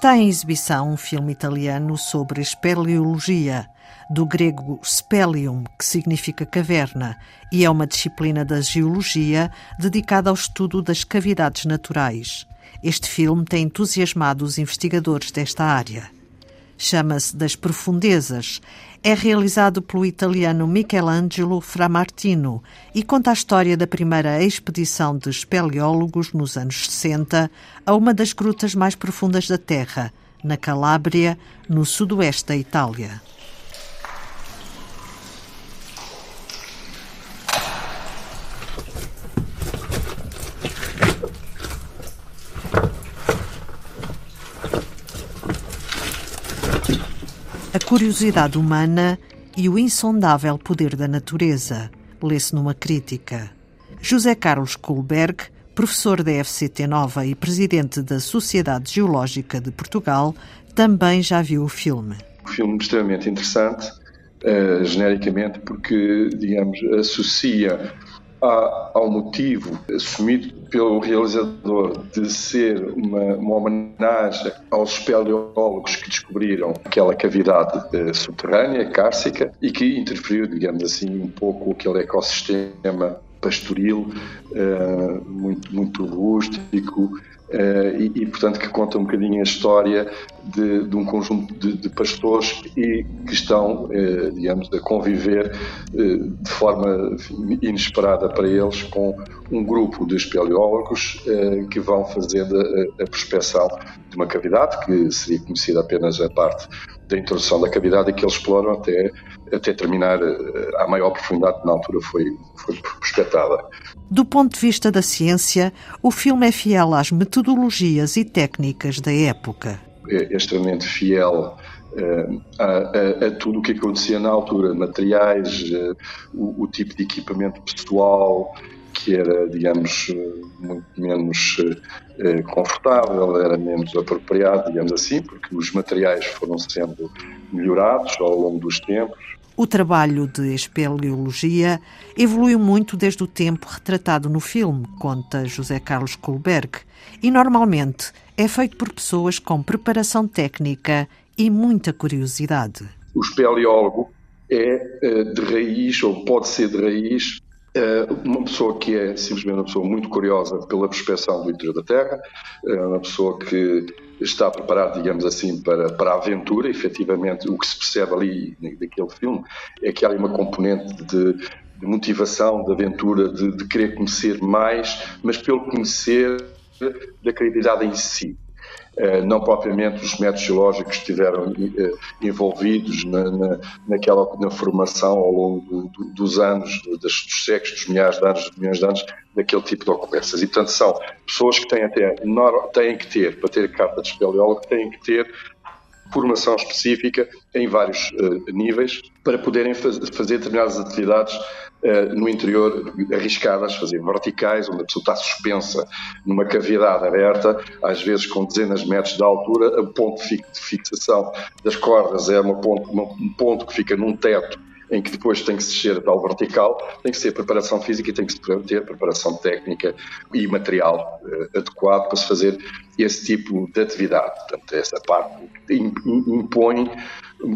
Está em exibição um filme italiano sobre espeleologia, do grego spelium, que significa caverna, e é uma disciplina da geologia dedicada ao estudo das cavidades naturais. Este filme tem entusiasmado os investigadores desta área. Chama-se Das Profundezas. É realizado pelo italiano Michelangelo Framartino e conta a história da primeira expedição de espeleólogos nos anos 60 a uma das grutas mais profundas da Terra, na Calábria, no sudoeste da Itália. Curiosidade humana e o insondável poder da natureza, lê-se numa crítica. José Carlos Kohlberg, professor da FCT Nova e presidente da Sociedade Geológica de Portugal, também já viu o filme. Um filme extremamente interessante, uh, genericamente, porque, digamos, associa ao motivo assumido pelo realizador de ser uma, uma homenagem aos espeleólogos que descobriram aquela cavidade eh, subterrânea, cárcica, e que interferiu, digamos assim, um pouco aquele ecossistema pastoril, eh, muito, muito rústico, Uh, e, e, portanto, que conta um bocadinho a história de, de um conjunto de, de, pastores e que estão, uh, digamos, a conviver de forma inesperada para eles com um grupo de espeleólogos que vão fazendo a, a prospecção de uma cavidade que seria conhecida apenas a parte da introdução da cavidade e que eles exploram até, até terminar à maior profundidade na altura foi, foi Do ponto de vista da ciência, o filme é fiel às metodologias e técnicas da época. É extremamente fiel uh, a, a, a, tudo o que acontecia na altura, materiais, uh, o, o, tipo de equipamento pessoal, que era, digamos, muito menos confortável, era menos apropriado, digamos assim, porque os materiais foram sendo melhorados ao longo dos tempos o trabalho de espeleologia evoluiu muito desde o tempo retratado no filme, conta José Carlos Kohlberg, e normalmente é feito por pessoas com preparação técnica e muita curiosidade. O espeleólogo é eh, de raiz, ou pode ser de raiz, uma pessoa que é simplesmente uma pessoa muito curiosa pela prospeção do interior da Terra, eh, uma pessoa que está preparado, digamos assim, para, para a aventura. Efetivamente, o que se percebe ali naquele filme é que há uma componente de, de motivação, de aventura, de, de, querer conhecer mais, mas pelo conhecer da credibilidade em si. Uh, não propriamente os métodos geológicos que estiveram uh, envolvidos na, na, naquela, na formação ao longo do, dos anos, dos, dos séculos, dos milhares de anos, dos milhões de anos, daquele tipo de ocorrências. E, portanto, são pessoas que têm até, têm que ter, para ter carta de espeleólogo, têm que ter formação específica em vários uh, níveis para poderem faz, fazer determinadas atividades uh, no interior arriscadas, fazer verticais, onde a pessoa está suspensa numa cavidade aberta, às vezes com dezenas de metros de altura, o ponto de fixação das cordas é uma ponto, um ponto que fica num teto em que depois tem que se descer tal vertical, tem que ser preparação física e tem que se ter preparação técnica e material uh, adequado para se fazer esse tipo de atividade. Portanto, essa parte impõe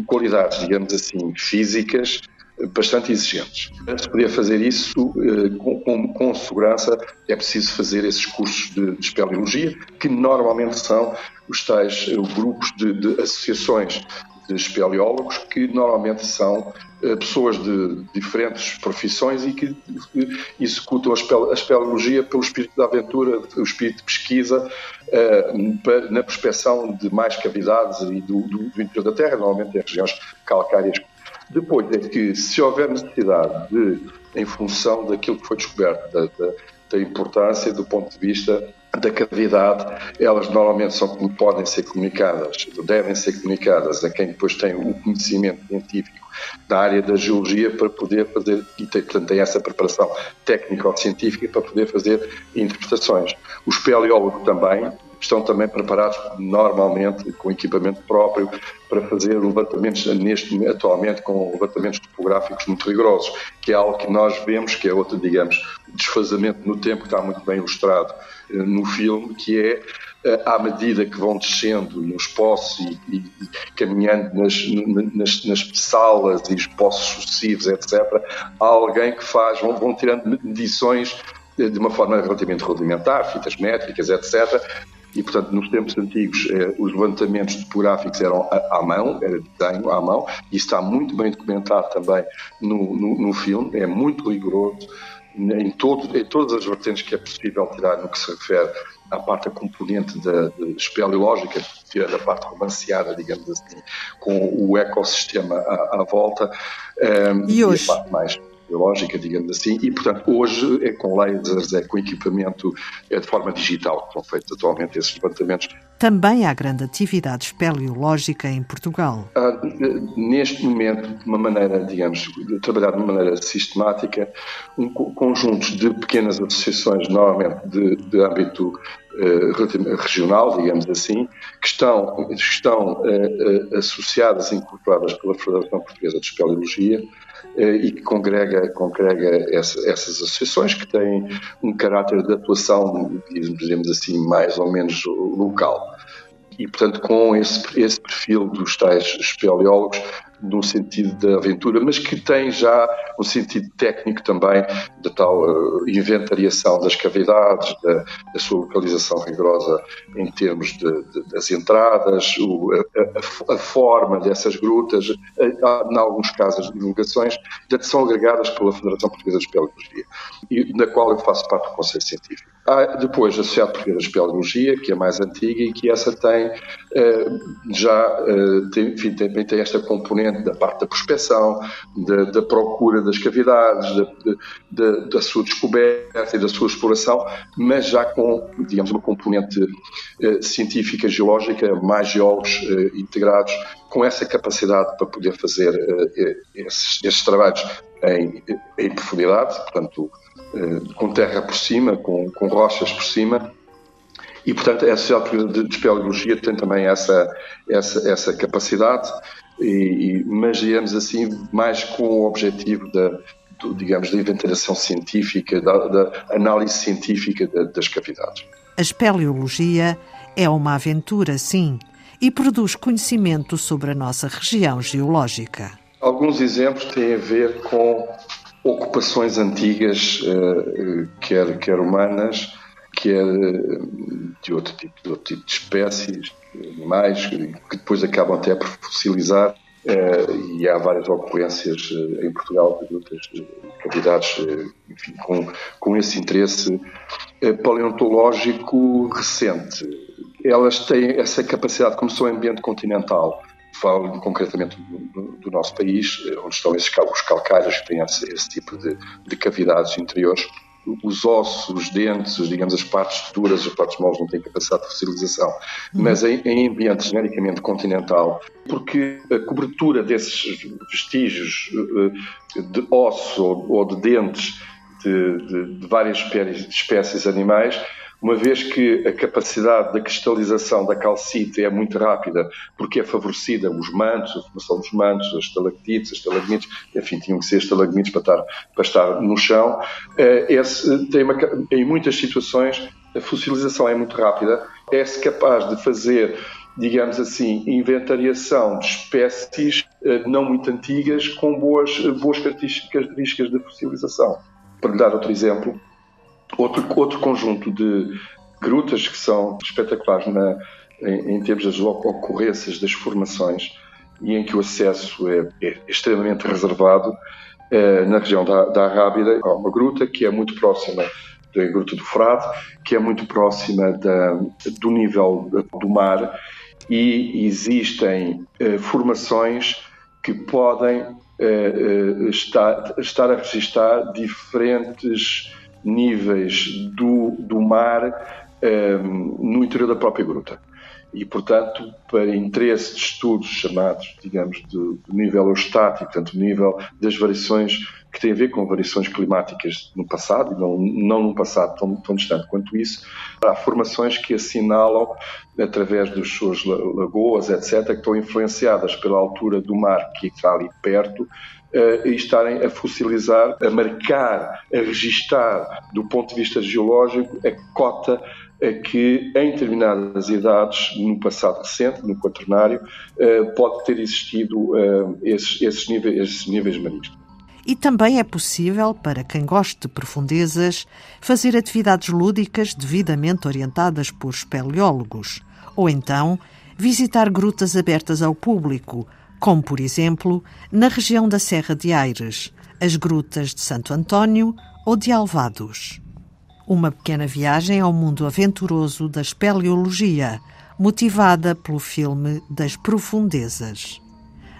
qualidades, digamos assim, físicas bastante exigentes. Para se poder fazer isso uh, com, com, com, segurança, é preciso fazer esses cursos de, de espeleologia, que normalmente são os tais grupos de, de associações de espeleólogos, que normalmente são uh, pessoas de diferentes profissões e que executam a, espeleologia pelo espírito da aventura, o espírito de pesquisa, uh, na prospeção de mais cavidades e do, do, do, interior da Terra, normalmente em regiões calcárias. Depois é que, se houver necessidade de, em função daquilo que foi descoberto, da, da, da importância do ponto de vista da cavidade, elas normalmente são, podem ser comunicadas, devem ser comunicadas a quem depois tem o conhecimento científico da área da geologia para poder fazer, e tem, portanto tem essa preparação técnico-científica para poder fazer interpretações. Os espeleólogos também estão também preparados normalmente com equipamento próprio para fazer levantamentos neste atualmente com levantamentos topográficos muito rigorosos, que é algo que nós vemos que é outro, digamos, desfazamento no tempo que está muito bem ilustrado no filme, que é à medida que vão descendo nos poços e, e, caminhando nas, nas, nas, salas e os poços sucessivos, etc., há alguém que faz, vão, vão tirando medições de uma forma relativamente rudimentar, fitas métricas, etc., e, portanto, nos tempos antigos, eh, os levantamentos topográficos eram à, à, mão, era desenho à mão, e está muito bem documentado também no, no, no filme, é muito rigoroso em, todo, em, todas as vertentes que é possível tirar no que se refere à parte componente da, espeleológica, tirando a parte romanceada, digamos assim, com o ecossistema à, à volta, eh, e, hoje? e a parte mais biológica, digamos assim, e portanto hoje é com lasers, é com equipamento é de forma digital que são feitos atualmente esses levantamentos. Também há grande atividade espeleológica em Portugal. Há, neste momento, de uma maneira, digamos, de trabalhar de uma maneira sistemática, um conjunto de pequenas associações, normalmente de, de âmbito uh, regional, digamos assim, que estão, estão uh, uh, associadas, incorporadas pela Federação Portuguesa de Espeleologia, eh, e que congrega, congrega essa, essas associações que têm um caráter de atuação, dizemos assim, mais ou menos local. E, portanto, com esse, esse perfil dos tais espeleólogos, no sentido da aventura, mas que tem já um sentido técnico também da tal uh, inventariação das cavidades, da, da, sua localização rigorosa em termos de, de, das entradas, o, a, a, forma dessas grutas, em alguns casos de divulgações, são agregadas pela Federação Portuguesa de Espeleologia, na qual eu faço parte do Conselho Científico. Há depois a Sociedade Portuguesa de Espeleologia, que é mais antiga e que essa tem uh, já, uh, tem, enfim, também tem esta componente da parte da prospecção, da, da procura das cavidades, da, da, da, sua descoberta e da sua exploração, mas já com, digamos, uma componente eh, científica, geológica, mais geólogos eh, integrados, com essa capacidade para poder fazer eh, esses, esses, trabalhos em, em profundidade, portanto, eh, com terra por cima, com, com rochas por cima, e, portanto, a Sociedade de Espeleologia tem também essa, essa, essa capacidade e, e, mas digamos assim, mais com o objetivo da, do, digamos, da inventariação científica, da, da análise científica da, das cavidades. A espeleologia é uma aventura, sim, e produz conhecimento sobre a nossa região geológica. Alguns exemplos têm a ver com ocupações antigas, eh, quer, quer humanas, quer eh, de outro tipo de, outro tipo de espécies, animais, que depois acabam até por fossilizar. Uh, e há várias ocorrências em Portugal de outras cavidades enfim, com, com esse interesse paleontológico recente. Elas têm essa capacidade, como são ambiente continental, falo concretamente do, do, nosso país, onde estão esses os calcários que têm esse, esse tipo de, de cavidades interiores, os ossos, os dentes, digamos, as partes duras, as partes moles não têm capacidade de fossilização, uhum. mas em, em, ambiente genericamente continental, porque a cobertura desses vestígios eh, de osso ou de dentes de, de, de várias espécies, espécies animais uma vez que a capacidade da cristalização da calcite é muito rápida, porque é favorecida os mantos, a formação dos mantos, as estalactites, as estalagmites, enfim, tinham que ser estalagmites para estar, para estar no chão. Eh, esse tem em muitas situações, a fossilização é muito rápida, é-se capaz de fazer digamos assim, inventariação de espécies eh, não muito antigas com boas, boas características de fossilização. Para lhe dar outro exemplo, Outro, outro conjunto de grutas que são espetaculares na, em, em termos das ocorrências das formações e em que o acesso é, é extremamente reservado é, na região da, da Rábida. Há uma gruta que é muito próxima da Gruta do Frade, que é muito próxima da, do nível do mar e existem eh, formações que podem eh, estar, estar a registrar diferentes níveis do, do mar um, ehm, no interior da própria gruta. E, portanto, para interesse de estudos chamados, digamos, de, nível estático, portanto, nível das variações que têm a ver com variações climáticas no passado, e não, não num passado tão, tão distante quanto isso, há formações que assinalam, através das suas lagoas, etc., que estão influenciadas pela altura do mar que está ali perto, uh, e estarem a fossilizar, a marcar, a registar, do ponto de vista geológico, a cota que em determinadas idades, no passado recente, no quaternário, eh, pode ter existido eh, esses, esses, níveis, esses níveis. E também é possível, para quem goste de profundezas, fazer atividades lúdicas devidamente orientadas por espeleólogos, ou então visitar grutas abertas ao público, como por exemplo na região da Serra de Aires, as grutas de Santo António ou de Alvados. Uma pequena viagem ao mundo aventuroso da espeleologia, motivada pelo filme Das Profundezas.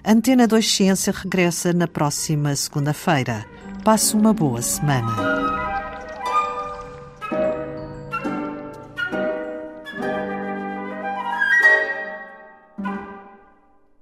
Antena 2 Ciência regressa na próxima segunda-feira. Passe uma boa semana.